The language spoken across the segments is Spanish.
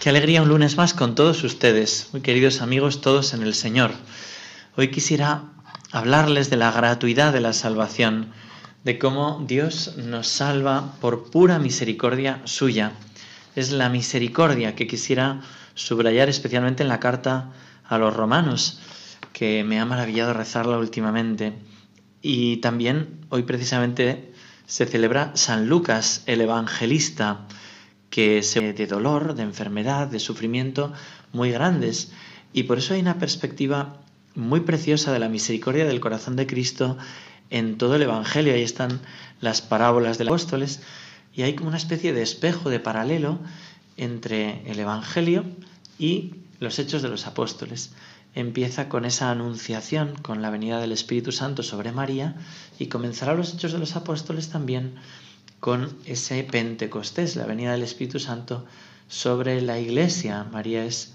qué alegría un lunes más con todos ustedes, muy queridos amigos todos en el Señor. Hoy quisiera hablarles de la gratuidad de la salvación, de cómo Dios nos salva por pura misericordia suya. Es la misericordia que quisiera subrayar especialmente en la carta a los romanos, que me ha maravillado rezarla últimamente. Y también hoy precisamente se celebra San Lucas, el evangelista, que se de dolor, de enfermedad, de sufrimiento muy grandes. Y por eso hay una perspectiva muy preciosa de la misericordia del corazón de Cristo en todo el Evangelio. Ahí están las parábolas de los apóstoles y hay como una especie de espejo, de paralelo entre el Evangelio y los hechos de los apóstoles empieza con esa anunciación, con la venida del Espíritu Santo sobre María, y comenzará los Hechos de los Apóstoles también con ese Pentecostés, la venida del Espíritu Santo sobre la Iglesia. María es,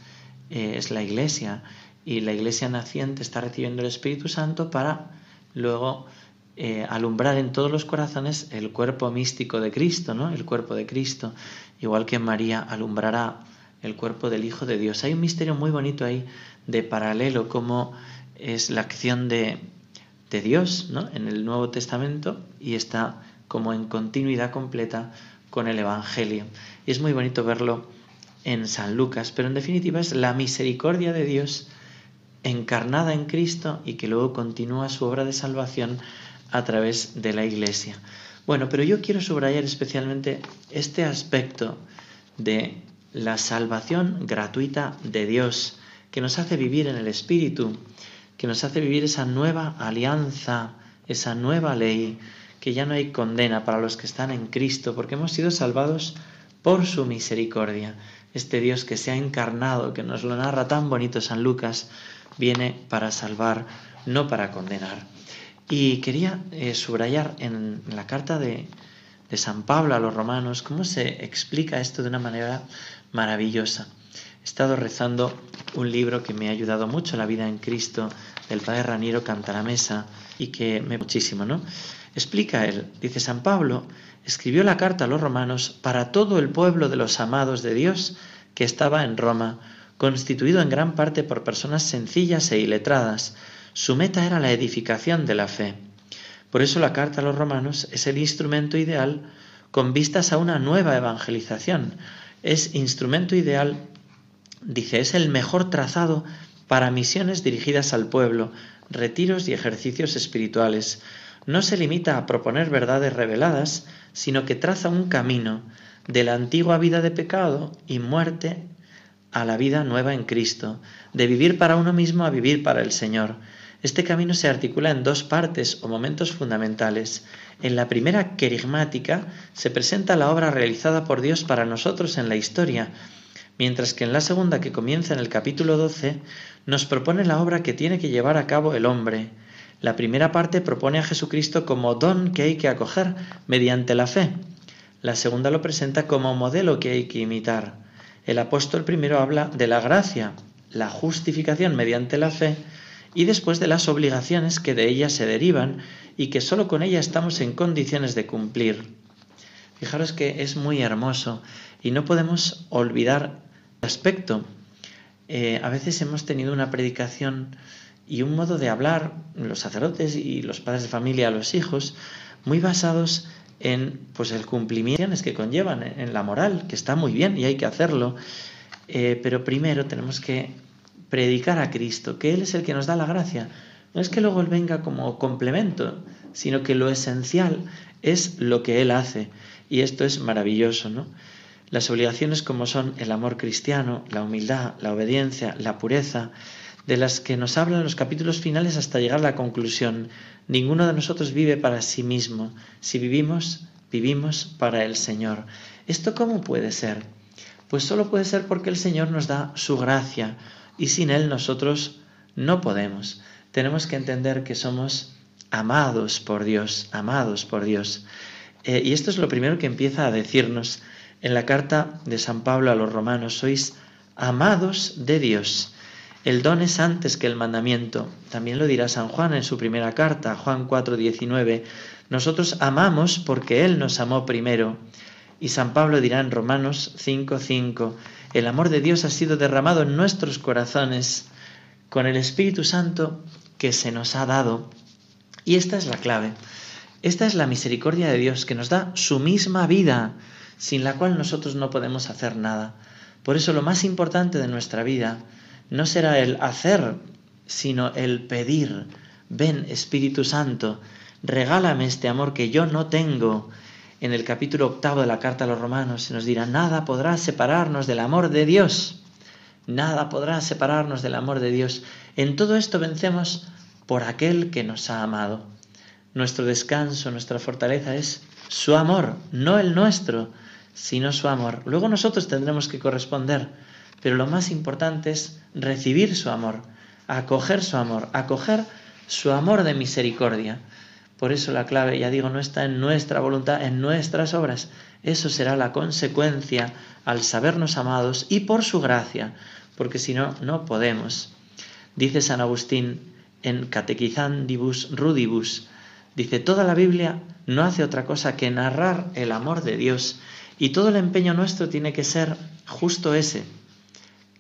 eh, es la Iglesia y la Iglesia naciente está recibiendo el Espíritu Santo para luego eh, alumbrar en todos los corazones el cuerpo místico de Cristo, ¿no? El cuerpo de Cristo, igual que María alumbrará el cuerpo del Hijo de Dios. Hay un misterio muy bonito ahí de paralelo, como es la acción de, de Dios ¿no? en el Nuevo Testamento y está como en continuidad completa con el Evangelio. Y es muy bonito verlo en San Lucas, pero en definitiva es la misericordia de Dios encarnada en Cristo y que luego continúa su obra de salvación a través de la Iglesia. Bueno, pero yo quiero subrayar especialmente este aspecto de la salvación gratuita de Dios, que nos hace vivir en el Espíritu, que nos hace vivir esa nueva alianza, esa nueva ley, que ya no hay condena para los que están en Cristo, porque hemos sido salvados por su misericordia. Este Dios que se ha encarnado, que nos lo narra tan bonito San Lucas, viene para salvar, no para condenar. Y quería eh, subrayar en la carta de, de San Pablo a los romanos cómo se explica esto de una manera maravillosa. He estado rezando un libro que me ha ayudado mucho, La vida en Cristo, del padre Raniero Cantalamesa, y que me muchísimo, ¿no? Explica él, dice San Pablo, escribió la carta a los romanos para todo el pueblo de los amados de Dios que estaba en Roma, constituido en gran parte por personas sencillas e iletradas. Su meta era la edificación de la fe. Por eso la carta a los romanos es el instrumento ideal con vistas a una nueva evangelización, es instrumento ideal, dice, es el mejor trazado para misiones dirigidas al pueblo, retiros y ejercicios espirituales. No se limita a proponer verdades reveladas, sino que traza un camino de la antigua vida de pecado y muerte a la vida nueva en Cristo, de vivir para uno mismo a vivir para el Señor. Este camino se articula en dos partes o momentos fundamentales. En la primera querigmática se presenta la obra realizada por Dios para nosotros en la historia, mientras que en la segunda, que comienza en el capítulo 12, nos propone la obra que tiene que llevar a cabo el hombre. La primera parte propone a Jesucristo como don que hay que acoger mediante la fe. La segunda lo presenta como modelo que hay que imitar. El apóstol primero habla de la gracia, la justificación mediante la fe, y después de las obligaciones que de ella se derivan y que sólo con ella estamos en condiciones de cumplir. Fijaros que es muy hermoso y no podemos olvidar el aspecto. Eh, a veces hemos tenido una predicación y un modo de hablar, los sacerdotes y los padres de familia a los hijos, muy basados en pues el cumplimiento que conllevan en la moral, que está muy bien y hay que hacerlo, eh, pero primero tenemos que predicar a Cristo, que Él es el que nos da la gracia. No es que luego Él venga como complemento, sino que lo esencial es lo que Él hace. Y esto es maravilloso, ¿no? Las obligaciones como son el amor cristiano, la humildad, la obediencia, la pureza, de las que nos hablan los capítulos finales hasta llegar a la conclusión. Ninguno de nosotros vive para sí mismo. Si vivimos, vivimos para el Señor. ¿Esto cómo puede ser? Pues solo puede ser porque el Señor nos da su gracia, y sin Él nosotros no podemos. Tenemos que entender que somos amados por Dios, amados por Dios. Eh, y esto es lo primero que empieza a decirnos en la carta de San Pablo a los romanos, sois amados de Dios. El don es antes que el mandamiento. También lo dirá San Juan en su primera carta, Juan 4:19. Nosotros amamos porque Él nos amó primero. Y San Pablo dirá en Romanos 5:5, el amor de Dios ha sido derramado en nuestros corazones con el Espíritu Santo que se nos ha dado. Y esta es la clave. Esta es la misericordia de Dios que nos da su misma vida sin la cual nosotros no podemos hacer nada. Por eso lo más importante de nuestra vida no será el hacer, sino el pedir. Ven, Espíritu Santo, regálame este amor que yo no tengo. En el capítulo octavo de la carta a los romanos se nos dirá, nada podrá separarnos del amor de Dios. Nada podrá separarnos del amor de Dios. En todo esto vencemos por aquel que nos ha amado. Nuestro descanso, nuestra fortaleza es su amor, no el nuestro sino su amor. Luego nosotros tendremos que corresponder, pero lo más importante es recibir su amor, acoger su amor, acoger su amor de misericordia. Por eso la clave, ya digo, no está en nuestra voluntad, en nuestras obras. Eso será la consecuencia al sabernos amados y por su gracia, porque si no, no podemos. Dice San Agustín en Catequizandibus Rudibus, dice, toda la Biblia no hace otra cosa que narrar el amor de Dios y todo el empeño nuestro tiene que ser justo ese,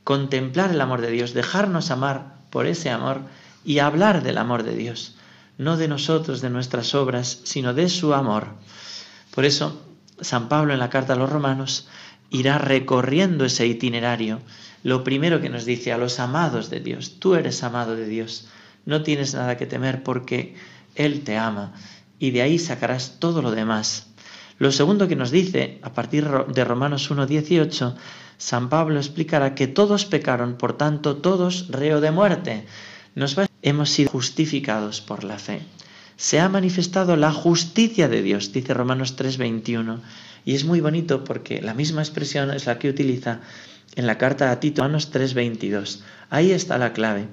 contemplar el amor de Dios, dejarnos amar por ese amor y hablar del amor de Dios, no de nosotros, de nuestras obras, sino de su amor. Por eso, San Pablo en la carta a los romanos irá recorriendo ese itinerario. Lo primero que nos dice a los amados de Dios, tú eres amado de Dios, no tienes nada que temer porque Él te ama y de ahí sacarás todo lo demás. Lo segundo que nos dice, a partir de Romanos 1.18, San Pablo explicará que todos pecaron, por tanto todos reo de muerte. Nos hemos sido justificados por la fe. Se ha manifestado la justicia de Dios, dice Romanos 3.21. Y es muy bonito porque la misma expresión es la que utiliza en la carta a Tito, Romanos 3.22. Ahí está la clave.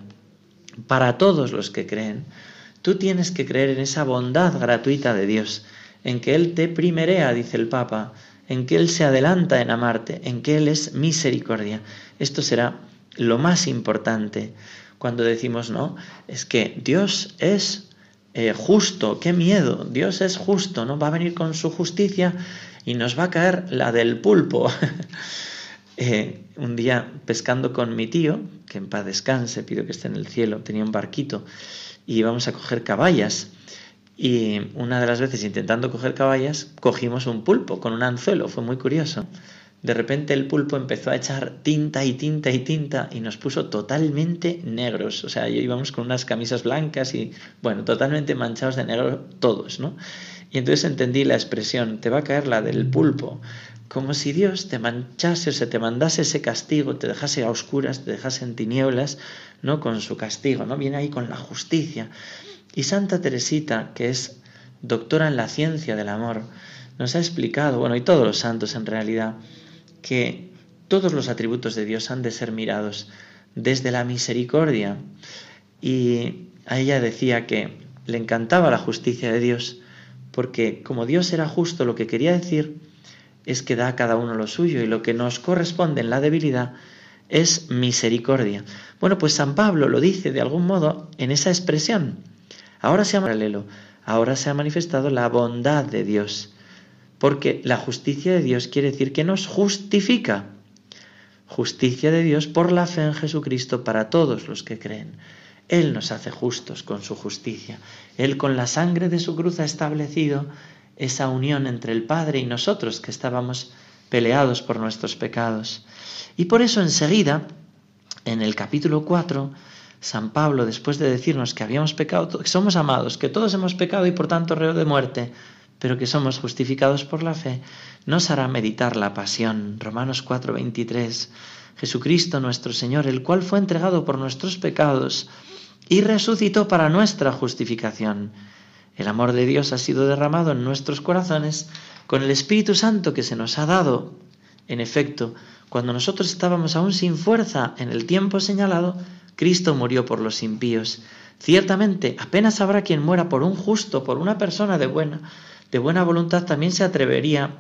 Para todos los que creen, tú tienes que creer en esa bondad gratuita de Dios en que Él te primerea, dice el Papa, en que Él se adelanta en amarte, en que Él es misericordia. Esto será lo más importante cuando decimos, no, es que Dios es eh, justo, qué miedo, Dios es justo, ¿no? Va a venir con su justicia y nos va a caer la del pulpo. Eh, un día pescando con mi tío, que en paz descanse, pido que esté en el cielo, tenía un barquito y íbamos a coger caballas y una de las veces intentando coger caballas, cogimos un pulpo con un anzuelo, fue muy curioso. De repente el pulpo empezó a echar tinta y tinta y tinta y nos puso totalmente negros. O sea, íbamos con unas camisas blancas y, bueno, totalmente manchados de negro todos, ¿no? Y entonces entendí la expresión, te va a caer la del pulpo, como si Dios te manchase o se te mandase ese castigo, te dejase a oscuras, te dejase en tinieblas, ¿no? Con su castigo, ¿no? Viene ahí con la justicia. Y Santa Teresita, que es doctora en la ciencia del amor, nos ha explicado, bueno, y todos los santos en realidad, que todos los atributos de Dios han de ser mirados desde la misericordia. Y a ella decía que le encantaba la justicia de Dios, porque como Dios era justo, lo que quería decir es que da a cada uno lo suyo y lo que nos corresponde en la debilidad es misericordia. Bueno, pues San Pablo lo dice de algún modo en esa expresión Ahora se ha paralelo, ahora se ha manifestado la bondad de Dios, porque la justicia de Dios quiere decir que nos justifica. Justicia de Dios por la fe en Jesucristo para todos los que creen. Él nos hace justos con su justicia. Él con la sangre de su cruz ha establecido esa unión entre el Padre y nosotros que estábamos peleados por nuestros pecados. Y por eso enseguida, en el capítulo 4, San Pablo, después de decirnos que habíamos pecado, que somos amados, que todos hemos pecado y por tanto reo de muerte, pero que somos justificados por la fe, nos hará meditar la pasión. Romanos 4:23. Jesucristo nuestro Señor, el cual fue entregado por nuestros pecados y resucitó para nuestra justificación. El amor de Dios ha sido derramado en nuestros corazones con el Espíritu Santo que se nos ha dado. En efecto, Cuando nosotros estábamos aún sin fuerza en el tiempo señalado, Cristo murió por los impíos. Ciertamente, apenas habrá quien muera por un justo, por una persona de buena, de buena voluntad, también se atrevería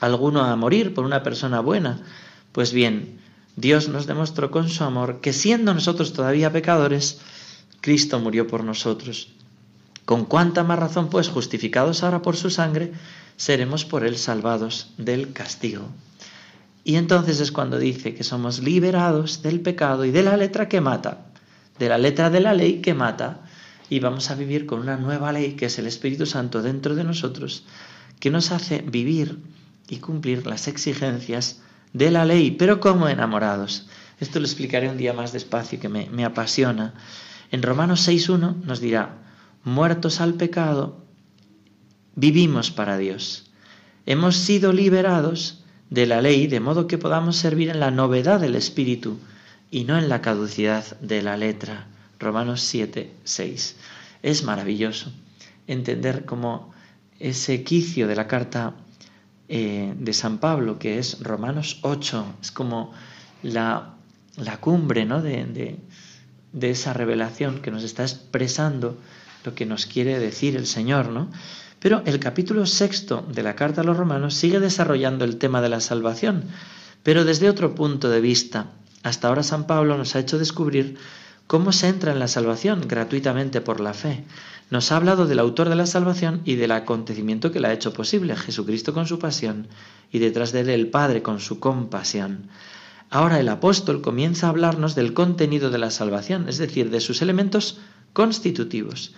alguno a morir por una persona buena. Pues bien, Dios nos demostró con su amor que siendo nosotros todavía pecadores, Cristo murió por nosotros. Con cuánta más razón, pues, justificados ahora por su sangre, seremos por él salvados del castigo. Y entonces es cuando dice que somos liberados del pecado y de la letra que mata, de la letra de la ley que mata, y vamos a vivir con una nueva ley que es el Espíritu Santo dentro de nosotros, que nos hace vivir y cumplir las exigencias de la ley, pero como enamorados. Esto lo explicaré un día más despacio que me, me apasiona. En Romanos 6.1 nos dirá, muertos al pecado, vivimos para Dios. Hemos sido liberados de la ley, de modo que podamos servir en la novedad del Espíritu y no en la caducidad de la letra. Romanos 7, 6. Es maravilloso entender cómo ese quicio de la carta eh, de San Pablo, que es Romanos 8, es como la, la cumbre ¿no? de, de, de, esa revelación que nos está expresando lo que nos quiere decir el Señor, ¿no? Pero el capítulo sexto de la carta a los romanos sigue desarrollando el tema de la salvación, pero desde otro punto de vista. Hasta ahora San Pablo nos ha hecho descubrir cómo se entra en la salvación gratuitamente por la fe. Nos ha hablado del autor de la salvación y del acontecimiento que la ha hecho posible, Jesucristo con su pasión y detrás de él el Padre con su compasión. Ahora el apóstol comienza a hablarnos del contenido de la salvación, es decir, de sus elementos constitutivos.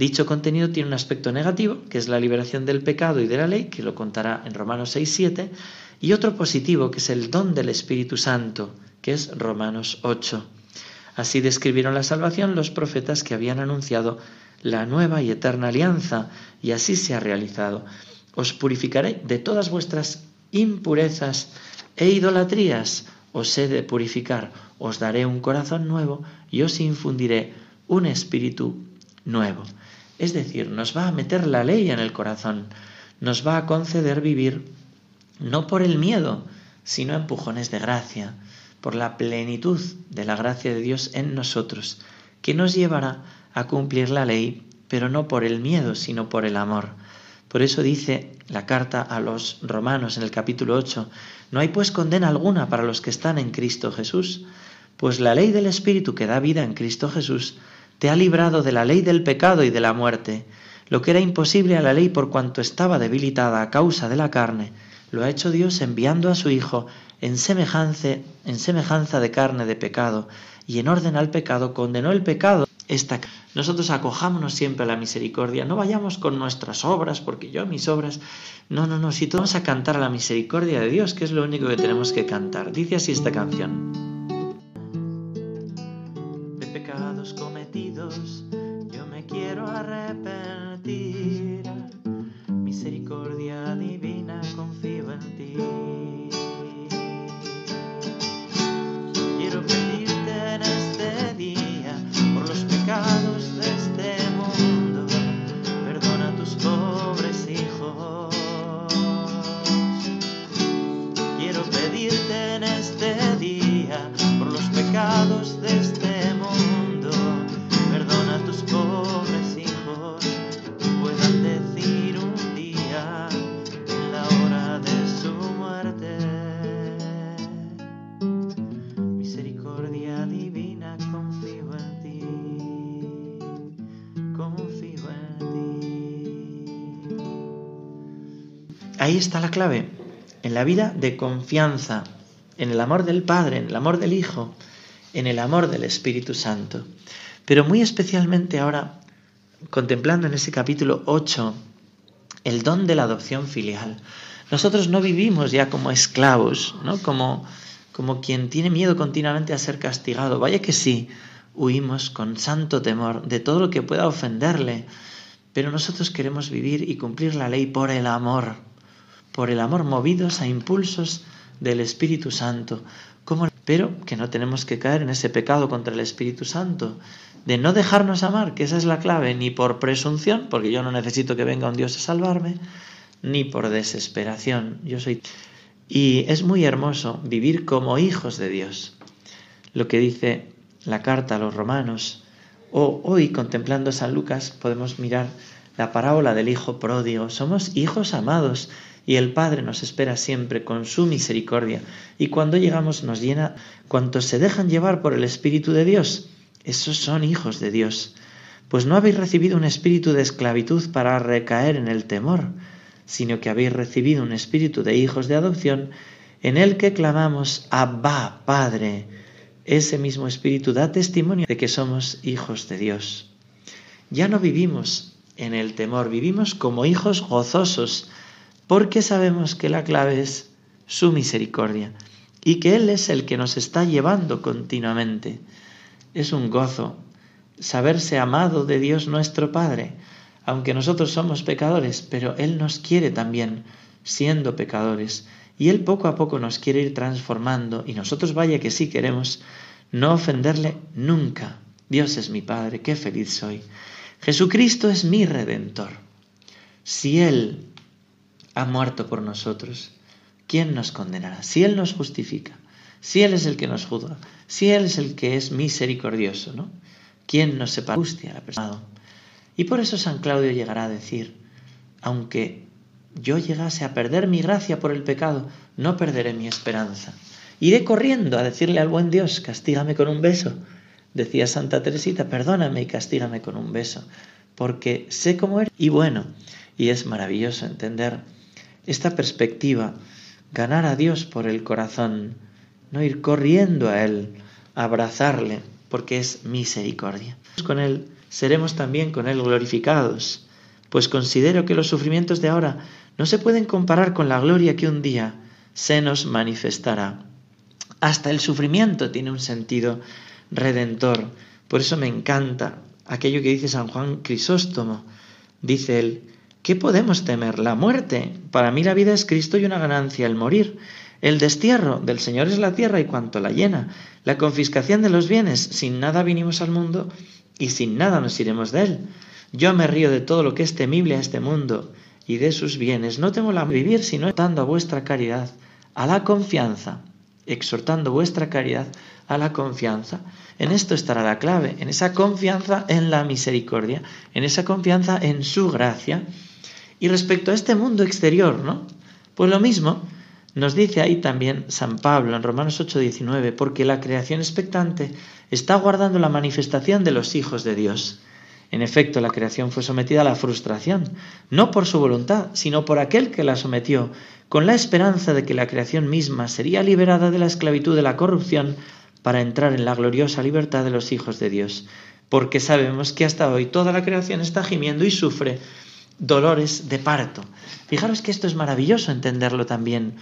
Dicho contenido tiene un aspecto negativo, que es la liberación del pecado y de la ley, que lo contará en Romanos 6, 7, y otro positivo, que es el don del Espíritu Santo, que es Romanos 8. Así describieron la salvación los profetas que habían anunciado la nueva y eterna alianza, y así se ha realizado. Os purificaré de todas vuestras impurezas e idolatrías, os he de purificar, os daré un corazón nuevo y os infundiré un espíritu nuevo. Es decir, nos va a meter la ley en el corazón, nos va a conceder vivir no por el miedo, sino empujones de gracia, por la plenitud de la gracia de Dios en nosotros, que nos llevará a cumplir la ley, pero no por el miedo, sino por el amor. Por eso dice la carta a los romanos en el capítulo 8, no hay pues condena alguna para los que están en Cristo Jesús, pues la ley del Espíritu que da vida en Cristo Jesús te ha librado de la ley del pecado y de la muerte. Lo que era imposible a la ley por cuanto estaba debilitada a causa de la carne, lo ha hecho Dios enviando a su Hijo en semejanza, en semejanza de carne de pecado, y en orden al pecado condenó el pecado. Esta, nosotros acojámonos siempre a la misericordia, no vayamos con nuestras obras, porque yo mis obras, no, no, no, si todos a cantar a la misericordia de Dios, que es lo único que tenemos que cantar. Dice así esta canción. Ahí está la clave, en la vida de confianza, en el amor del Padre, en el amor del Hijo, en el amor del Espíritu Santo. Pero muy especialmente ahora, contemplando en ese capítulo 8 el don de la adopción filial. Nosotros no vivimos ya como esclavos, ¿no? Como, como quien tiene miedo continuamente a ser castigado. Vaya que sí, huimos con santo temor de todo lo que pueda ofenderle, pero nosotros queremos vivir y cumplir la ley por el amor, por el amor movidos a impulsos del Espíritu Santo. como Pero que no tenemos que caer en ese pecado contra el Espíritu Santo, de no dejarnos amar, que esa es la clave, ni por presunción, porque yo no necesito que venga un Dios a salvarme, ni por desesperación. Yo soy Y es muy hermoso vivir como hijos de Dios. Lo que dice la carta a los romanos, o hoy contemplando San Lucas podemos mirar la parábola del Hijo pródigo. Somos hijos amados y el Padre nos espera siempre con su misericordia. Y cuando llegamos nos llena cuantos se dejan llevar por el Espíritu de Dios. Esos son hijos de Dios. Pues no habéis recibido un espíritu de esclavitud para recaer en el temor, sino que habéis recibido un espíritu de hijos de adopción en el que clamamos Abba, Padre. Ese mismo espíritu da testimonio de que somos hijos de Dios. Ya no vivimos en el temor, vivimos como hijos gozosos, porque sabemos que la clave es su misericordia y que Él es el que nos está llevando continuamente. Es un gozo saberse amado de Dios nuestro Padre, aunque nosotros somos pecadores, pero Él nos quiere también siendo pecadores y Él poco a poco nos quiere ir transformando y nosotros vaya que sí queremos no ofenderle nunca. Dios es mi Padre, qué feliz soy. Jesucristo es mi redentor. Si Él ha muerto por nosotros, ¿quién nos condenará? Si Él nos justifica, si Él es el que nos juzga, si Él es el que es misericordioso, ¿no? ¿Quién nos separa angustia la persona? Y por eso San Claudio llegará a decir, aunque yo llegase a perder mi gracia por el pecado, no perderé mi esperanza. Iré corriendo a decirle al buen Dios, castígame con un beso, Decía Santa Teresita, perdóname y castígame con un beso, porque sé cómo eres. Y bueno, y es maravilloso entender esta perspectiva, ganar a Dios por el corazón, no ir corriendo a Él, abrazarle, porque es misericordia. Con Él seremos también con Él glorificados, pues considero que los sufrimientos de ahora no se pueden comparar con la gloria que un día se nos manifestará. Hasta el sufrimiento tiene un sentido redentor. Por eso me encanta aquello que dice San Juan Crisóstomo. Dice él, ¿qué podemos temer? La muerte. Para mí la vida es Cristo y una ganancia el morir. El destierro del Señor es la tierra y cuanto la llena. La confiscación de los bienes. Sin nada vinimos al mundo y sin nada nos iremos de él. Yo me río de todo lo que es temible a este mundo y de sus bienes. No temo la vivir, sino dando a vuestra caridad, a la confianza, exhortando vuestra caridad a la confianza. En esto estará la clave, en esa confianza en la misericordia, en esa confianza en su gracia. Y respecto a este mundo exterior, ¿no? Pues lo mismo nos dice ahí también San Pablo en Romanos 8:19, porque la creación expectante está guardando la manifestación de los hijos de Dios. En efecto, la creación fue sometida a la frustración, no por su voluntad, sino por aquel que la sometió, con la esperanza de que la creación misma sería liberada de la esclavitud de la corrupción para entrar en la gloriosa libertad de los hijos de Dios, porque sabemos que hasta hoy toda la creación está gimiendo y sufre dolores de parto. Fijaros que esto es maravilloso entenderlo también,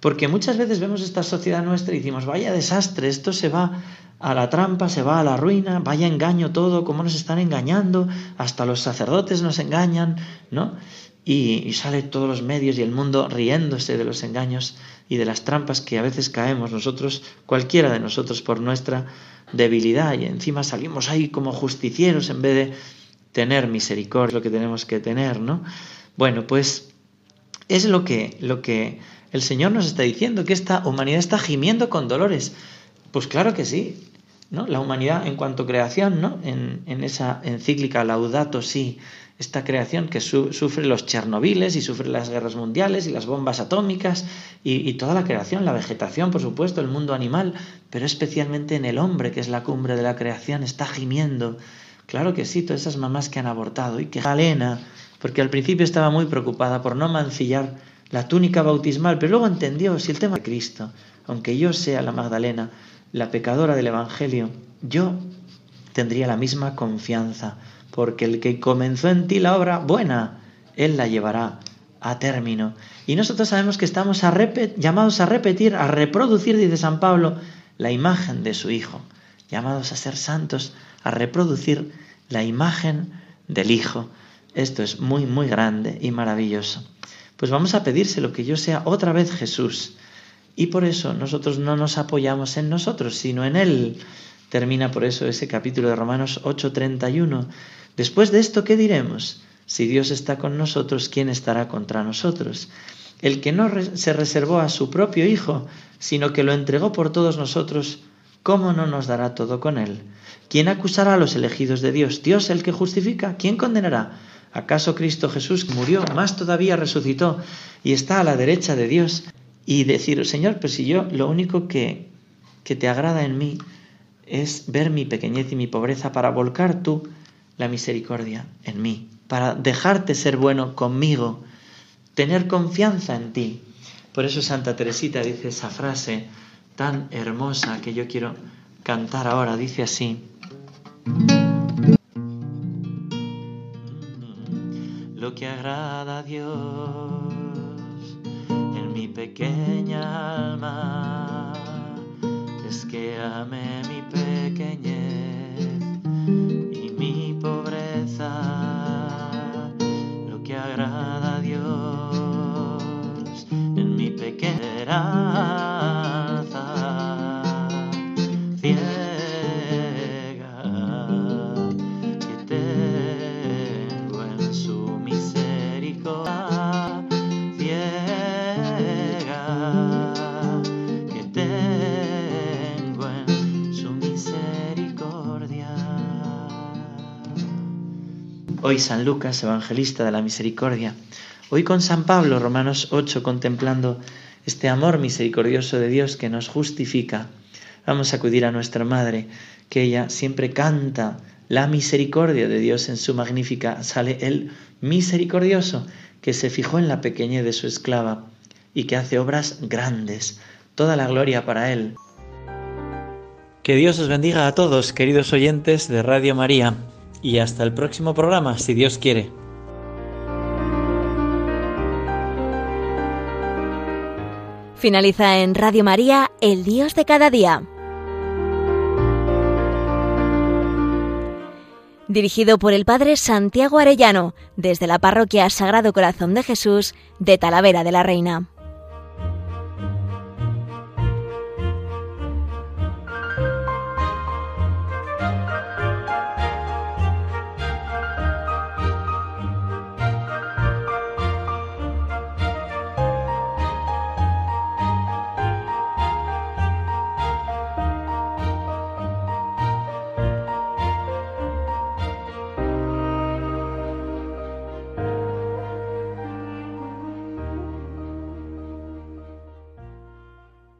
porque muchas veces vemos esta sociedad nuestra y decimos, vaya desastre, esto se va a la trampa, se va a la ruina, vaya engaño todo, cómo nos están engañando, hasta los sacerdotes nos engañan, ¿no? Y, y sale todos los medios y el mundo riéndose de los engaños y de las trampas que a veces caemos nosotros, cualquiera de nosotros, por nuestra debilidad y encima salimos ahí como justicieros en vez de tener misericordia, lo que tenemos que tener, ¿no? Bueno, pues es lo que, lo que el Señor nos está diciendo, que esta humanidad está gimiendo con dolores. Pues claro que sí, ¿no? La humanidad en cuanto creación, ¿no? En, en esa encíclica Laudato Si, esta creación que sufre los Chernobyles y sufre las guerras mundiales y las bombas atómicas y, toda la creación, la vegetación, por supuesto, el mundo animal, pero especialmente en el hombre, que es la cumbre de la creación, está gimiendo. Claro que sí, todas esas mamás que han abortado y que Galena, porque al principio estaba muy preocupada por no mancillar la túnica bautismal, pero luego entendió si el tema de Cristo, aunque yo sea la Magdalena, la pecadora del Evangelio, yo tendría la misma confianza porque el que comenzó en ti la obra buena, Él la llevará a término. Y nosotros sabemos que estamos llamados a repetir, a reproducir, dice San Pablo, la imagen de su Hijo, llamados a ser santos, a reproducir la imagen del Hijo. Esto es muy, muy grande y maravilloso. Pues vamos a pedírselo, que yo sea otra vez Jesús. Y por eso nosotros no nos apoyamos en nosotros, sino en Él. Termina por eso ese capítulo de Romanos 8:31. Después de esto, ¿qué diremos? Si Dios está con nosotros, ¿quién estará contra nosotros? el que no se reservó a su propio Hijo, sino que lo entregó por todos nosotros, ¿cómo no nos dará todo con él? ¿Quién acusará a los elegidos de Dios? ¿Dios el que justifica? ¿Quién condenará? ¿Acaso Cristo Jesús murió, más todavía resucitó y está a la derecha de Dios? Y decir, Señor, pues si yo lo único que, que te agrada en mí es ver mi pequeñez y mi pobreza para volcar tú la misericordia en mí, para dejarte ser bueno conmigo, tener confianza en ti. Por eso Santa Teresita dice esa frase tan hermosa que yo quiero cantar ahora, dice así. Lo que agrada a Dios en mi pequeña alma es que ame mi pequeñez Hoy San Lucas, evangelista de la misericordia. Hoy con San Pablo, Romanos 8, contemplando este amor misericordioso de Dios que nos justifica. Vamos a acudir a nuestra Madre, que ella siempre canta la misericordia de Dios en su magnífica. Sale el misericordioso que se fijó en la pequeñez de su esclava y que hace obras grandes. Toda la gloria para Él. Que Dios os bendiga a todos, queridos oyentes de Radio María y hasta el próximo programa, si Dios quiere. Finaliza en Radio María, El Dios de cada día. Dirigido por el Padre Santiago Arellano, desde la Parroquia Sagrado Corazón de Jesús de Talavera de la Reina.